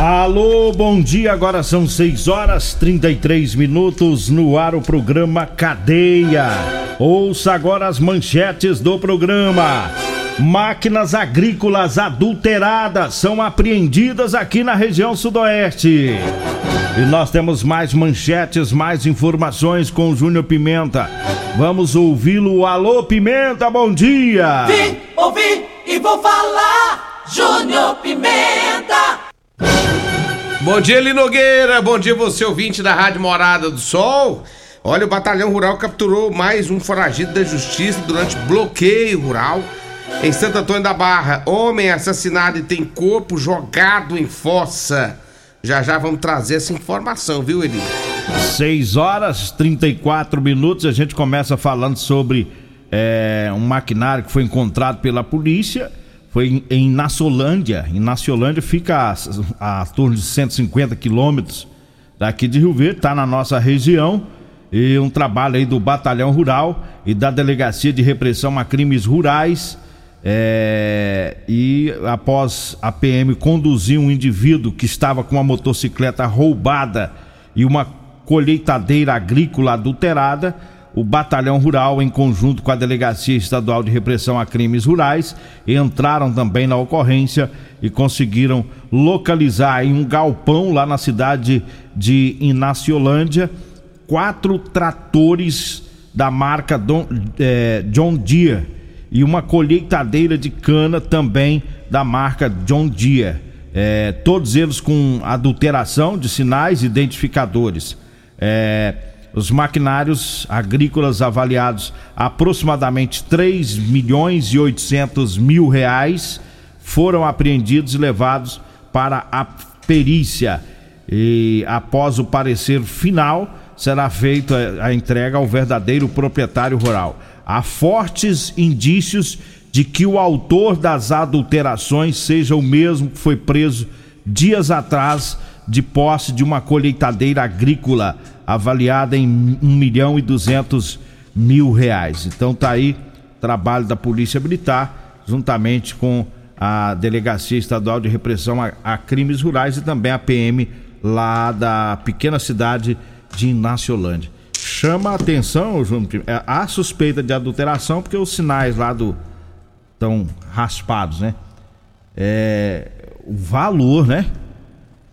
Alô, bom dia. Agora são 6 horas 33 minutos no ar o programa Cadeia. Ouça agora as manchetes do programa. Máquinas agrícolas adulteradas são apreendidas aqui na região sudoeste. E nós temos mais manchetes, mais informações com o Júnior Pimenta. Vamos ouvi-lo. Alô, Pimenta, bom dia! Vim, ouvi e vou falar. Júnior Pimenta. Bom dia, Linogueira. Bom dia, você ouvinte da Rádio Morada do Sol. Olha, o Batalhão Rural capturou mais um foragido da justiça durante bloqueio rural em Santo Antônio da Barra. Homem assassinado e tem corpo jogado em fossa. Já já vamos trazer essa informação, viu, Eli? 6 horas 34 minutos. A gente começa falando sobre é, um maquinário que foi encontrado pela polícia. Foi em, em Nassolândia. Em Nassolândia fica a, a torno de 150 quilômetros daqui de Rio Verde, está na nossa região. E um trabalho aí do Batalhão Rural e da Delegacia de Repressão a Crimes Rurais é, e após a PM conduzir um indivíduo que estava com uma motocicleta roubada e uma colheitadeira agrícola adulterada, o Batalhão Rural, em conjunto com a Delegacia Estadual de Repressão a Crimes Rurais, entraram também na ocorrência e conseguiram localizar em um galpão lá na cidade de Inaciolândia quatro tratores da marca Don, é, John Deere e uma colheitadeira de cana também da marca John Deere. É, todos eles com adulteração de sinais identificadores. É, os maquinários agrícolas avaliados aproximadamente 3 milhões e 800 mil reais foram apreendidos e levados para a perícia. E após o parecer final, será feita a entrega ao verdadeiro proprietário rural há fortes indícios de que o autor das adulterações seja o mesmo que foi preso dias atrás de posse de uma colheitadeira agrícola avaliada em 1 milhão e 200 mil reais. Então tá aí trabalho da Polícia Militar juntamente com a Delegacia Estadual de Repressão a, a Crimes Rurais e também a PM lá da pequena cidade de Inaciolândia chama a atenção, é a suspeita de adulteração, porque os sinais lá do estão raspados, né? É, o valor, né?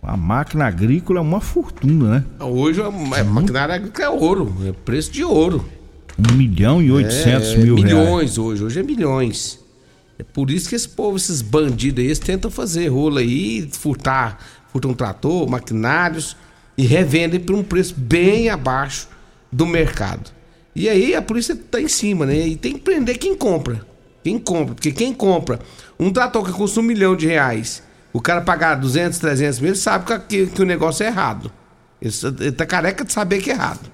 A máquina agrícola é uma fortuna, né? Hoje a é, maquinária agrícola é ouro, é preço de ouro. Um milhão e oitocentos é, mil milhões reais. Milhões hoje, hoje é milhões. É por isso que esse povo, esses bandidos aí, eles tentam fazer rolo aí, furtar, furtam um trator, maquinários e revendem por um preço bem abaixo do mercado. E aí a polícia tá em cima, né? E tem que prender quem compra. Quem compra. Porque quem compra um trator que custa um milhão de reais, o cara pagar 200, 300 mil, ele sabe que, que o negócio é errado. Ele, ele tá careca de saber que é errado.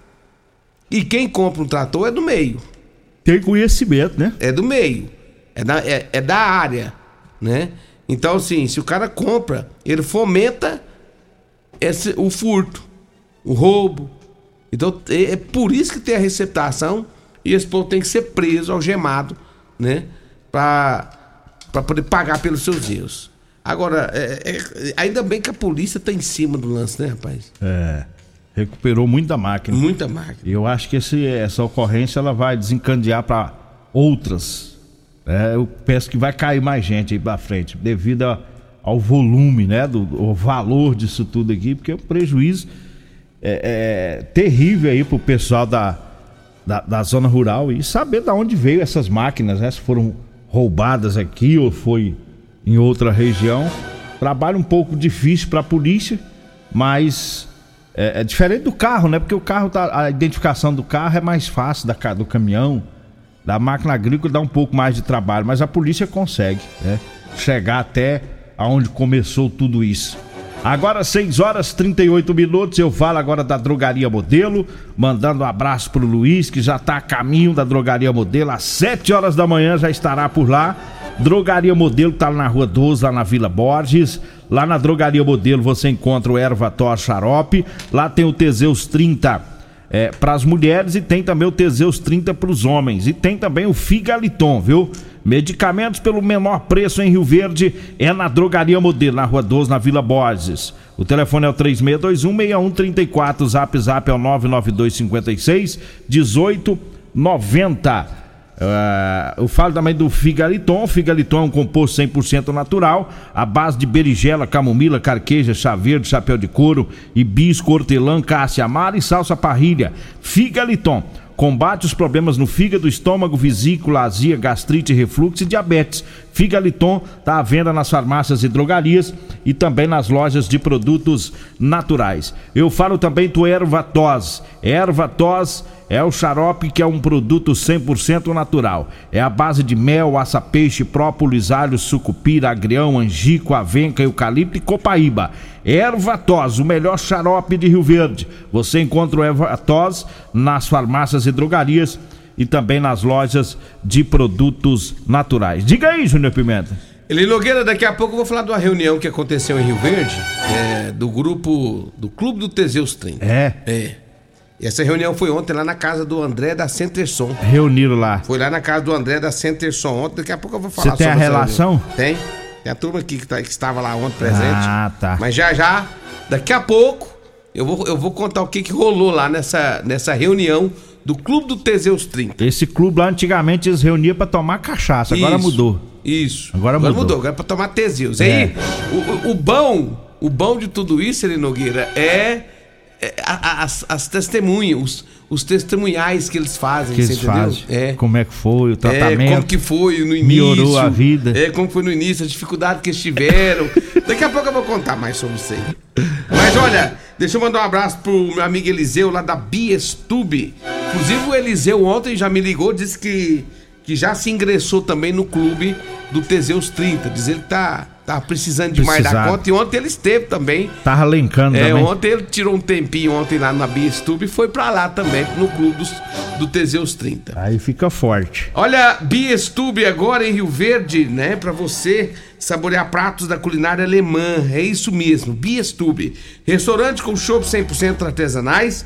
E quem compra um trator é do meio. Tem conhecimento, né? É do meio. É da, é, é da área, né? Então, assim, se o cara compra, ele fomenta esse, o furto, o roubo, então é, é por isso que tem a receptação e esse povo tem que ser preso, algemado, né? Pra, pra poder pagar pelos seus erros. Agora, é, é, ainda bem que a polícia tá em cima do lance, né, rapaz? É. Recuperou muita máquina. Muita máquina. E eu acho que esse, essa ocorrência ela vai desencadear para outras. É, eu penso que vai cair mais gente aí pra frente, devido a, ao volume, né? Do, o valor disso tudo aqui, porque é um prejuízo é, é, terrível aí pro pessoal da, da, da, zona rural e saber de onde veio essas máquinas, né? Se foram roubadas aqui ou foi em outra região. Trabalho um pouco difícil para a polícia, mas é, é, diferente do carro, né? Porque o carro tá, a identificação do carro é mais fácil da do caminhão, da máquina agrícola dá um pouco mais de trabalho, mas a polícia consegue, né? Chegar até aonde começou tudo isso. Agora 6 horas 38 minutos, eu falo agora da Drogaria Modelo, mandando um abraço pro Luiz, que já tá a caminho da Drogaria Modelo, às 7 horas da manhã já estará por lá. Drogaria Modelo tá na Rua 12, lá na Vila Borges. Lá na Drogaria Modelo você encontra o Erva Tor Xarope, lá tem o Teseus 30 é, para as mulheres e tem também o Teseus 30 para os homens. E tem também o Figaliton, viu? Medicamentos pelo menor preço em Rio Verde é na Drogaria Modelo, na Rua 12, na Vila Borges. O telefone é o 3621-6134, o zap zap é o 99256 1890. Uh, eu falo também do figaliton. O figaliton é um composto 100% natural, à base de berigela, camomila, carqueja, chá verde, chapéu de couro, hibisco, hortelã, cássia amara e salsa parrilha. Figaliton combate os problemas no fígado, estômago, vesícula, azia, gastrite, refluxo e diabetes. Figaliton está à venda nas farmácias e drogarias e também nas lojas de produtos naturais. Eu falo também do Ervatos. Ervatos é o xarope que é um produto 100% natural. É a base de mel, aça-peixe, própolis, alho, sucupira, agrião, angico, avenca, eucalipto e copaíba. Ervatos, o melhor xarope de Rio Verde. Você encontra o Ervatos nas farmácias e drogarias e também nas lojas de produtos naturais. Diga aí, Júnior Pimenta. Eli Nogueira, daqui a pouco eu vou falar de uma reunião que aconteceu em Rio Verde, é, do grupo do Clube do Teseus 30. É? É. E essa reunião foi ontem lá na casa do André da Centerson. Reuniram lá. Foi lá na casa do André da Centerson ontem. Daqui a pouco eu vou falar Você tem a relação? Tem. Tem a turma aqui que, tá, que, estava lá ontem presente. Ah, tá. Mas já já, daqui a pouco, eu vou, eu vou contar o que, que rolou lá nessa, nessa reunião do Clube do Teseus 30. Esse clube lá antigamente eles reuniam para tomar cachaça, agora Isso, mudou. Isso. Agora mudou. mudou, agora é pra tomar Teseus. É. Aí, o, o- bom, o bom de tudo isso, Eli Nogueira, é, é as, as testemunhas, os, os testemunhais que eles fazem, Que eles entendeu? fazem. É. Como é que foi o É, tratamento. como que foi no início. Melhorou a vida. É, como foi no início, a dificuldade que eles tiveram. Daqui a pouco eu vou contar mais sobre isso aí. Mas olha, deixa eu mandar um abraço pro meu amigo Eliseu lá da Biestube. Inclusive o Eliseu ontem já me ligou, disse que, que já se ingressou também no clube do Teseus 30. Diz ele que tá, tá precisando demais da Precisado. conta. E ontem ele esteve também. Tava lencando É, também. ontem ele tirou um tempinho ontem lá na Biestube e foi pra lá também, no clube dos, do Teseus 30. Aí fica forte. Olha, Biestube agora em Rio Verde, né? Pra você saborear pratos da culinária alemã. É isso mesmo, Biestube. Restaurante com chopp 100% artesanais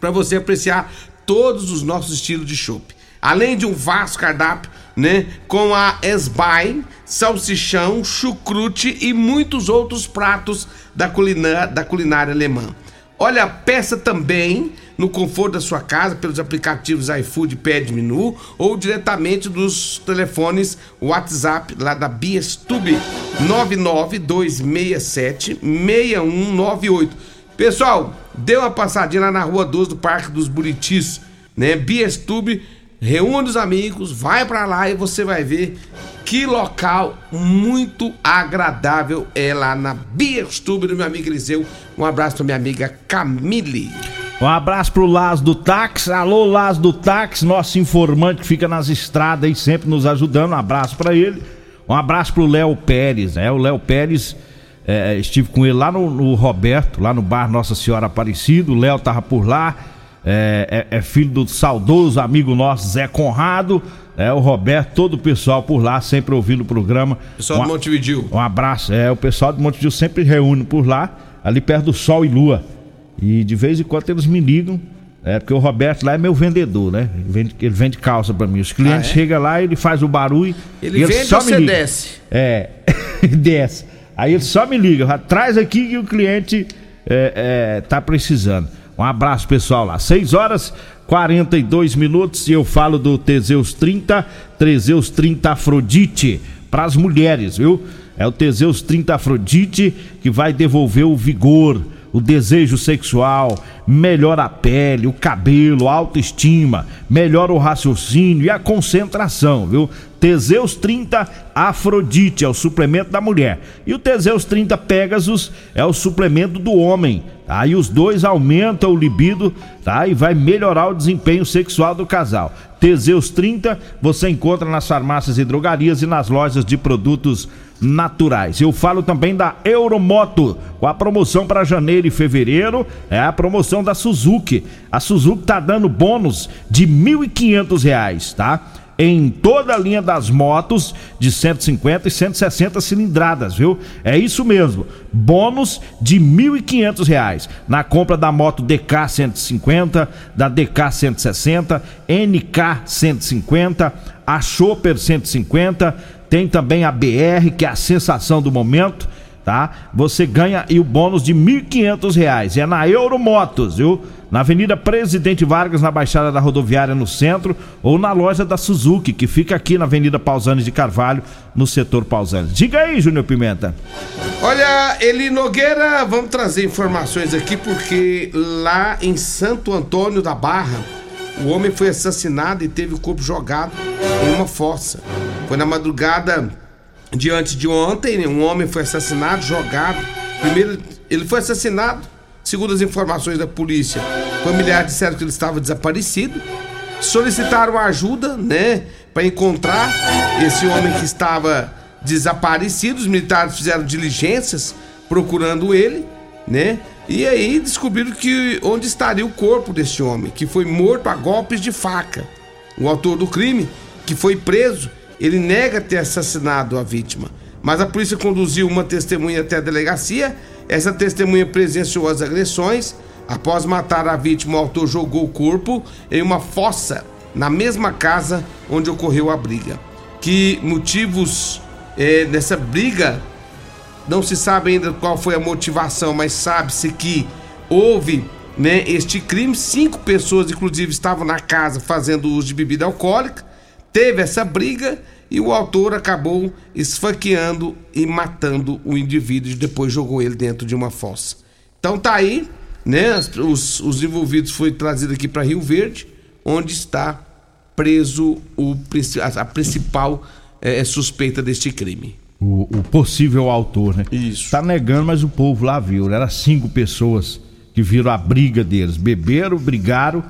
pra você apreciar todos os nossos estilos de chopp. Além de um vasto cardápio, né? Com a Esbein, salsichão, chucrute e muitos outros pratos da culinária, da culinária alemã. Olha, peça também no conforto da sua casa pelos aplicativos iFood Pad Menu ou diretamente dos telefones WhatsApp lá da Biestube 99267 6198. Pessoal, dê uma passadinha lá na Rua 12 do Parque dos Buritis, né? Biestube, reúne os amigos, vai pra lá e você vai ver que local muito agradável é lá na Biestube do meu amigo Eliseu. Um abraço pra minha amiga Camille. Um abraço pro Las do Táxi. Alô, Las do Táxi, nosso informante que fica nas estradas aí sempre nos ajudando. Um abraço pra ele. Um abraço pro Léo Pérez, né? O Léo Pérez, é, estive com ele lá no, no Roberto, lá no bar Nossa Senhora Aparecida. O Léo tava por lá. É, é- é filho do saudoso amigo nosso Zé Conrado. É, o Roberto, todo o pessoal por lá, sempre ouvindo o programa. Pessoal Um do a- Montevidil. um abraço. É, o pessoal do Monte Dio sempre reúne por lá, ali perto do Sol e Lua. E de vez em quando eles me ligam, é, porque o Roberto lá é meu vendedor, né? Ele vende, ele vende calça pra mim. Os clientes Ah, é? chegam lá, ele faz o barulho. Ele vende só ou me você liga. desce? É, desce. Aí ele só me liga, traz aqui que o cliente é, é, tá precisando. Um abraço pessoal lá. 6 horas 42 minutos e eu falo do Teseus 30, Teseus 30 Afrodite para as mulheres, viu? É o Teseus 30 Afrodite que vai devolver o vigor, o desejo sexual, melhora a pele, o cabelo, a autoestima, melhora o raciocínio e a concentração, viu? Teseus 30 Afrodite é o suplemento da mulher. E o Teseus 30 Pegasus é o suplemento do homem. Tá? E os dois aumentam o libido tá? e vai melhorar o desempenho sexual do casal. Teseus 30 você encontra nas farmácias e drogarias e nas lojas de produtos naturais. Eu falo também da Euromoto, com a promoção para janeiro e fevereiro, é a promoção da Suzuki. A Suzuki tá dando bônus de R$ 1.500, tá? Em toda a linha das motos de 150 e 160 cilindradas, viu? É isso mesmo. Bônus de R$ 1.500 na compra da moto DK 150, da DK 160, NK 150, a Chopper 150, tem também a BR, que é a sensação do momento, tá? Você ganha e o bônus de R$ 1.500. É na Euromotos, viu? na Avenida Presidente Vargas, na Baixada da Rodoviária, no centro, ou na loja da Suzuki, que fica aqui na Avenida Pausanes de Carvalho, no setor Pausanes. Diga aí, Júnior Pimenta. Olha, Eli Nogueira, vamos trazer informações aqui, porque lá em Santo Antônio da Barra, o homem foi assassinado e teve o corpo jogado em uma fossa. Foi na madrugada diante de ontem, um homem foi assassinado, jogado. Primeiro, ele foi assassinado Segundo as informações da polícia, familiares disseram que ele estava desaparecido. Solicitaram ajuda, né, para encontrar esse homem que estava desaparecido. Os militares fizeram diligências procurando ele, né? E aí descobriram que onde estaria o corpo desse homem, que foi morto a golpes de faca. O autor do crime, que foi preso, ele nega ter assassinado a vítima. Mas a polícia conduziu uma testemunha até a delegacia essa testemunha presenciou as agressões. Após matar a vítima, o autor jogou o corpo em uma fossa na mesma casa onde ocorreu a briga. Que motivos é, briga não se sabe ainda qual foi a motivação, mas sabe-se que houve né, este crime. Cinco pessoas, inclusive, estavam na casa fazendo uso de bebida alcoólica. Teve essa briga e o autor acabou esfaqueando e matando o indivíduo e depois jogou ele dentro de uma fossa. Então tá aí, né? Os, os envolvidos foi trazido aqui para Rio Verde, onde está preso o, a, a principal é, suspeita deste crime. O, o, possível autor, né? Isso. Tá negando, mas o povo lá viu. Era cinco pessoas que viram a briga deles. Beberam, brigaram,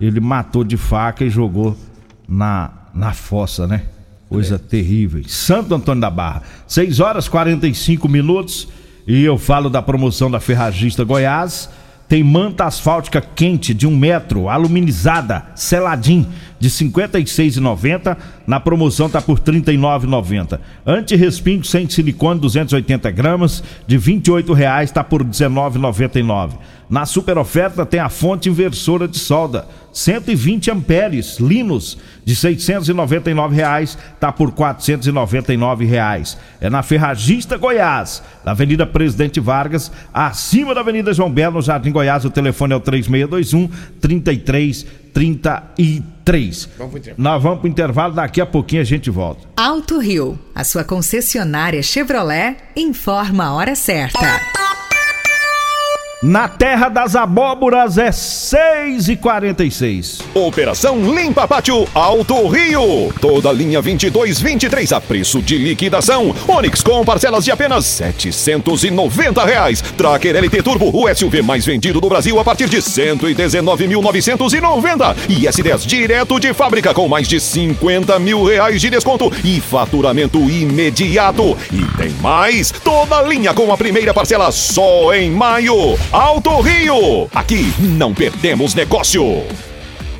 ele matou de faca e jogou na, na fossa, né? Coisa é. terrível. Santo Antônio da Barra. 6 horas 45 minutos. E eu falo da promoção da Ferragista Goiás. Tem manta asfáltica quente de um metro, aluminizada, seladinho, de R$ 56,90. Na promoção tá por R$ 39,90. Anti-respingo sem silicone, 280 gramas, de R$ 28,00, tá por R$ 19,99. Na super oferta tem a fonte inversora de solda, 120 amperes, Linus, de 699 reais, tá por 499 reais. É na Ferragista Goiás, na Avenida Presidente Vargas, acima da Avenida João Belo, no Jardim Goiás. O telefone é o 3621 3333. Vamos Nós vamos pro intervalo, daqui a pouquinho a gente volta. Alto Rio, a sua concessionária Chevrolet, informa a hora certa. Na terra das abóboras é 6 e 46 Operação Limpa Pátio Alto Rio. Toda linha 22, 23 a preço de liquidação. Onix com parcelas de apenas 790 reais. Tracker LT Turbo, o SUV mais vendido do Brasil a partir de 119.990. E S10 direto de fábrica com mais de 50 mil reais de desconto e faturamento imediato. E tem mais, toda linha com a primeira parcela só em maio. Alto Rio. Aqui não perdemos negócio.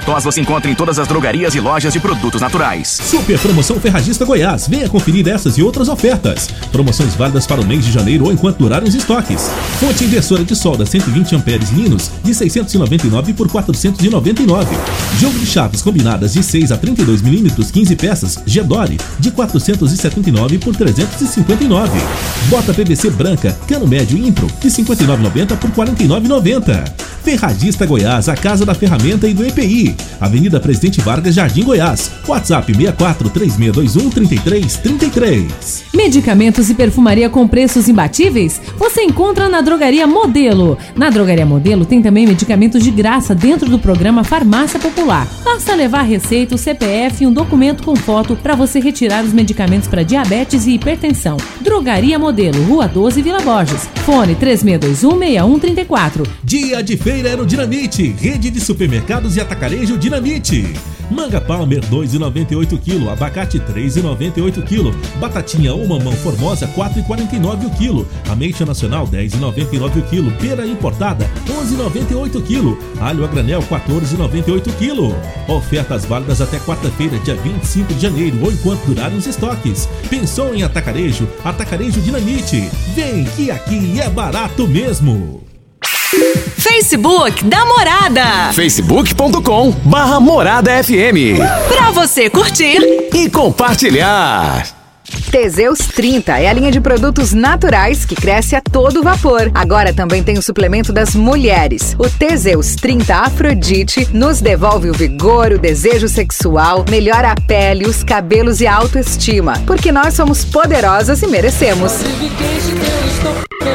tos você encontra em todas as drogarias e lojas de produtos naturais. Super Promoção Ferragista Goiás. Venha conferir essas e outras ofertas. Promoções válidas para o mês de janeiro ou enquanto durarem os estoques. Fonte inversora de solda 120 amperes Linus de 699 por 499. Jogo de chaves combinadas de 6 a 32 milímetros 15 peças Gedore de 479 por 359. Bota PVC branca cano médio Impro de 59,90 por 49,90. Ferragista Goiás, a casa da ferramenta e do EPI. Avenida Presidente Vargas, Jardim Goiás. WhatsApp 64 3621 3333. Medicamentos e perfumaria com preços imbatíveis? Você encontra na Drogaria Modelo. Na Drogaria Modelo tem também medicamentos de graça dentro do programa Farmácia Popular. Basta levar receita, o CPF e um documento com foto para você retirar os medicamentos para diabetes e hipertensão. Drogaria Modelo, Rua 12, Vila Borges. Fone 36216134. Dia de feira é no Dinamite, rede de supermercados e atacarejo Dinamite. Manga Palmer 2,98 kg, abacate 3,98 kg, batatinha ou mamão formosa 4,49 o quilo, ameixa nacional 10,99 o quilo, pera importada 11,98 kg, alho a granel 14,98 kg. Ofertas válidas até quarta-feira, dia 25 de janeiro ou enquanto durarem os estoques. Pensou em atacarejo? Atacarejo Dinamite. Vem que aqui é barato mesmo. Facebook da Morada. facebook.com barra Morada FM. Pra você curtir e compartilhar. Teseus 30 é a linha de produtos naturais que cresce a todo vapor. Agora também tem o suplemento das mulheres. O Teseus 30 Afrodite nos devolve o vigor, o desejo sexual, melhora a pele, os cabelos e a autoestima. Porque nós somos poderosas e merecemos.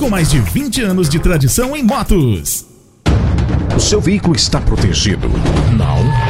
com mais de 20 anos de tradição em motos. O seu veículo está protegido? Não?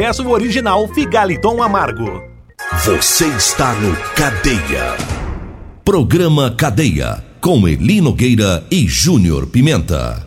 peço o original Figaliton Amargo. Você está no Cadeia. Programa Cadeia. Com Eli Nogueira e Júnior Pimenta.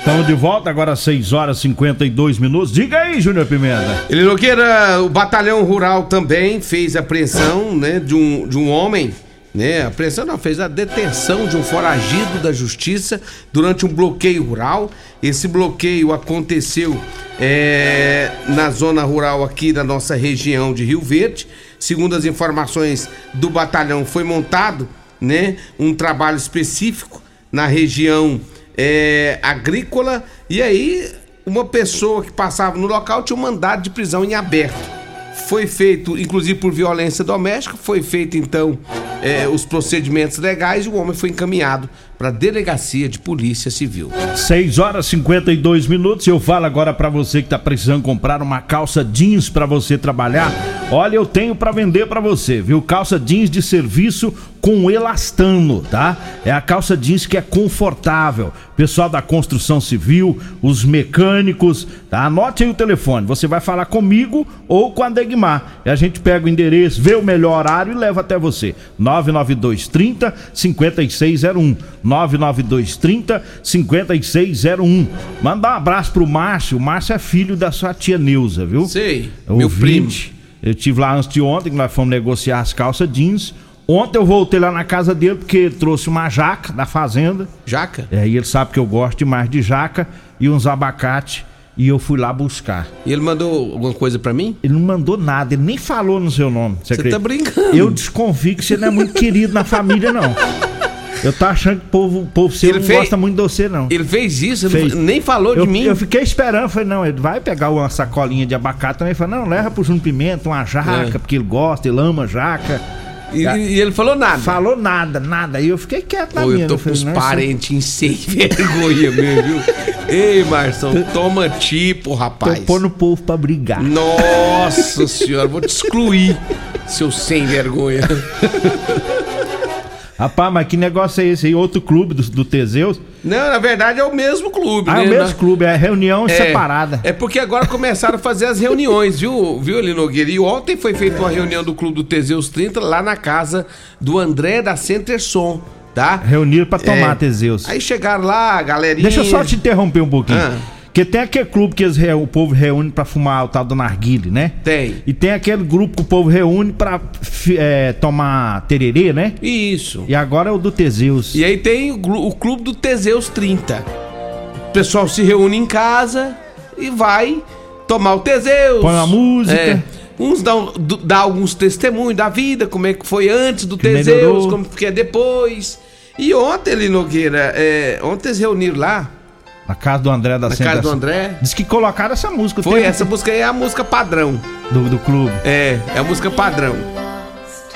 Estamos de volta agora às 6 horas e 52 minutos. Diga aí, Júnior Pimenta. Ele Nogueira, o Batalhão Rural também fez a apreensão né, de, um, de um homem né? A apreensão não, fez a detenção de um foragido da justiça durante um bloqueio rural. Esse bloqueio aconteceu é, na zona rural aqui da nossa região de Rio Verde. Segundo as informações do batalhão, foi montado né, um trabalho específico na região é, agrícola. E aí, uma pessoa que passava no local tinha um mandado de prisão em aberto foi feito, inclusive por violência doméstica, foi feito então é, os procedimentos legais e o homem foi encaminhado para a delegacia de polícia civil. 6 horas e 52 minutos. Eu falo agora para você que está precisando comprar uma calça jeans para você trabalhar Olha, eu tenho para vender para você, viu? Calça jeans de serviço com elastano, tá? É a calça jeans que é confortável. Pessoal da construção civil, os mecânicos, tá? Anote aí o telefone. Você vai falar comigo ou com a Degmar. E a gente pega o endereço, vê o melhor horário e leva até você. 99230 5601. 99230 5601. Manda um abraço pro Márcio. O Márcio é filho da sua tia Neuza, viu? Sei. É meu ouvinte. Eu tive lá antes de ontem, que nós fomos negociar as calças jeans. Ontem eu voltei lá na casa dele porque ele trouxe uma jaca da fazenda. Jaca? É, e ele sabe que eu gosto demais de jaca e uns abacate. E eu fui lá buscar. E ele mandou alguma coisa pra mim? Ele não mandou nada, ele nem falou no seu nome. Você tá brincando. Eu desconfio que você não é muito querido na família, não. Eu tô achando que o povo, povo seu Ele não fez- gosta muito de você, não. Ele fez isso, ele Fez. nem falou eu, de mim. Eu fiquei esperando, falei, não, ele vai pegar uma sacolinha de abacate também. Falei, não, leva pro Júnior Pimenta uma jaca, É. porque ele gosta, ele ama jaca. E, e ele falou nada. Falou nada, nada. Aí eu fiquei quieto na Pô, minha. eu tô eu com não, isso- parentes sem vergonha mesmo, viu? Ei, Marção, toma tipo, rapaz. Tô pondo o povo pra brigar. Nossa senhora, vou te excluir, seu sem vergonha. Rapaz, mas que negócio é esse aí? Outro clube do, do Teseus? Não, na verdade é o mesmo clube, Ah, né? é o mesmo Na- clube, é reunião separada. É porque agora começaram a fazer as reuniões, viu, viu, Eli Nogueira? E ontem foi feita uma reunião do Clube do Teseus 30 lá na casa do André da Centerson, tá? Reuniram pra tomar É. Teseus. Aí chegaram lá, galerinha. Deixa eu só te interromper um pouquinho. Ah. Porque tem aquele clube que o povo reúne pra fumar o tal do narguile, né? Tem. E tem aquele grupo que o povo reúne pra é, tomar tererê, né? Isso. E agora é o do Teseus. E aí tem o, Clube do Teseus 30. O pessoal se reúne em casa e vai tomar o Teseus. Põe uma música. É. Uns dão, dá alguns testemunhos da vida, como é que foi antes do Que Teseus, melhorou. como que é depois. E ontem, Eli Nogueira, é, ontem eles reuniram lá, Na casa do André da na casa do André. Diz que colocaram essa música. Foi essa música aí, é a música padrão. Do, do clube. É, é a música padrão.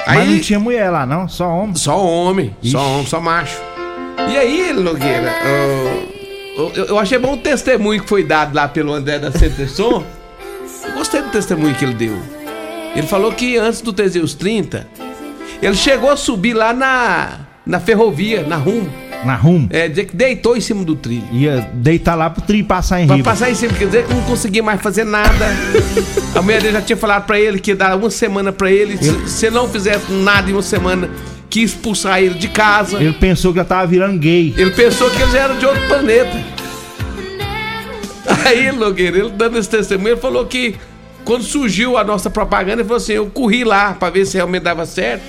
Mas não tinha mulher lá, não? Só homem. Só homem, Ixi. só homem, só macho. E aí, Nogueira, eu, eu- eu achei bom o testemunho que foi dado lá pelo André da Centerson. Eu Gostei do testemunho que ele deu. Ele falou que antes do Teseus 30, ele chegou a subir lá na, na ferrovia, na RUM. Na rum. É, dizer que deitou em cima do trilho. Ia deitar lá pro tri passar em Pra riba. passar em cima, quer dizer que não conseguia mais fazer nada. A mulher dele já tinha falado pra ele que ia dar uma semana pra ele. Se, se não fizesse nada em uma semana, que expulsar ele de casa. Ele pensou que já tava virando gay. Ele pensou que eles eram de outro planeta. Aí, Nogueira, ele dando esse testemunho, ele falou que quando surgiu a nossa propaganda, ele falou assim: eu corri lá pra ver se realmente dava certo.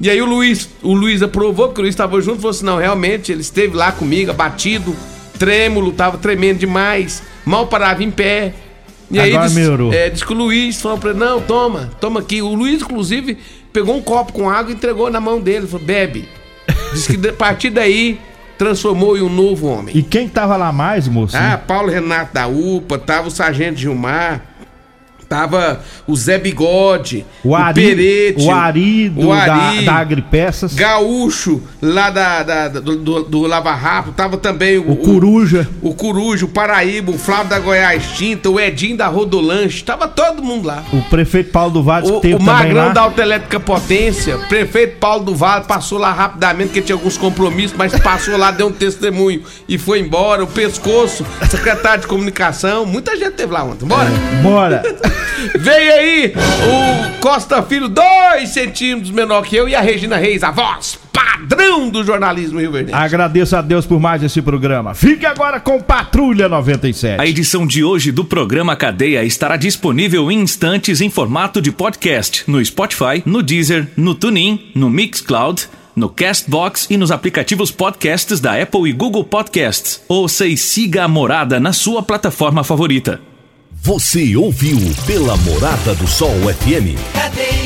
E aí o Luiz, o Luiz aprovou, porque o Luiz estava junto, falou assim: não, realmente, ele esteve lá comigo, abatido, trêmulo, tava tremendo demais, mal parava em pé. E aí Agora disse, melhorou. é, disse que o Luiz falou pra ele: não, toma, toma aqui. O Luiz, inclusive, pegou um copo com água e entregou na mão dele, falou: bebe. Diz que a partir daí transformou em um novo homem. E quem tava lá mais, moço? Ah, Paulo Renato da UPA, tava o Sargento Gilmar, tava o Zé Bigode, O Ari- Perete, o Ari do- da- da Agripeças. Gaúcho, lá da, da- do, do, Lava Rápido, tava também o, O Coruja. O, Coruja, o Paraíba, o Flávio da Goiás Tinta, o Edinho da Rodolanche, tava todo mundo lá. O prefeito Paulo do Vale O, que teve o Magrão lá. da Autoelétrica Potência, prefeito Paulo do Vale, passou lá rapidamente, porque tinha alguns compromissos, mas passou lá, deu um testemunho e foi embora. O Pescoço, secretário de comunicação, muita gente teve lá ontem. Bora! Bora! Veio aí o Costa Filho, dois centímetros menor que eu, e a Regina Reis, a voz padrão do jornalismo Rio Verde. Agradeço a Deus por mais esse programa. Fique agora com Patrulha 97. A edição de hoje do programa Cadeia estará disponível em instantes em formato de podcast no Spotify, no Deezer, no TuneIn, no Mixcloud, no Castbox e nos aplicativos podcasts da Apple e Google Podcasts. Ouça e siga a Morada na sua plataforma favorita. Você ouviu pela Morada do Sol FM. Cadeia.